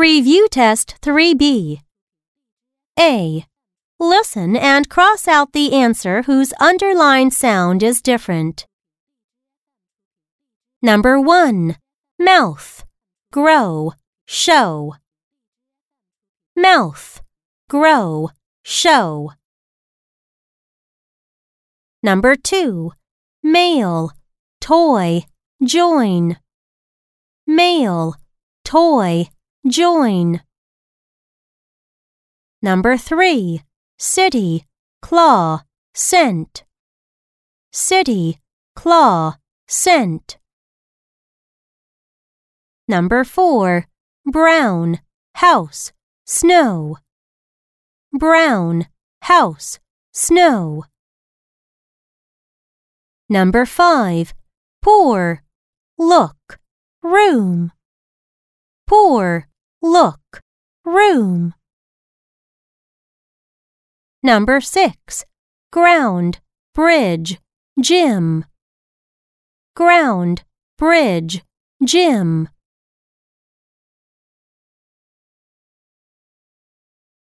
Review Test 3B. A. Listen and cross out the answer whose underlined sound is different. Number 1. Mouth. Grow. Show. Mouth. Grow. Show. Number 2. Male. Toy. Join. Male. Toy. Join. Number 3. City. Claw. Scent. City. Claw. Scent. Number 4. Brown. House. Snow. Brown. House. Snow. Number 5. Poor. Look. Room. Poor. Look. Room. Number 6. Ground. Bridge. Gym. Ground. Bridge. Gym.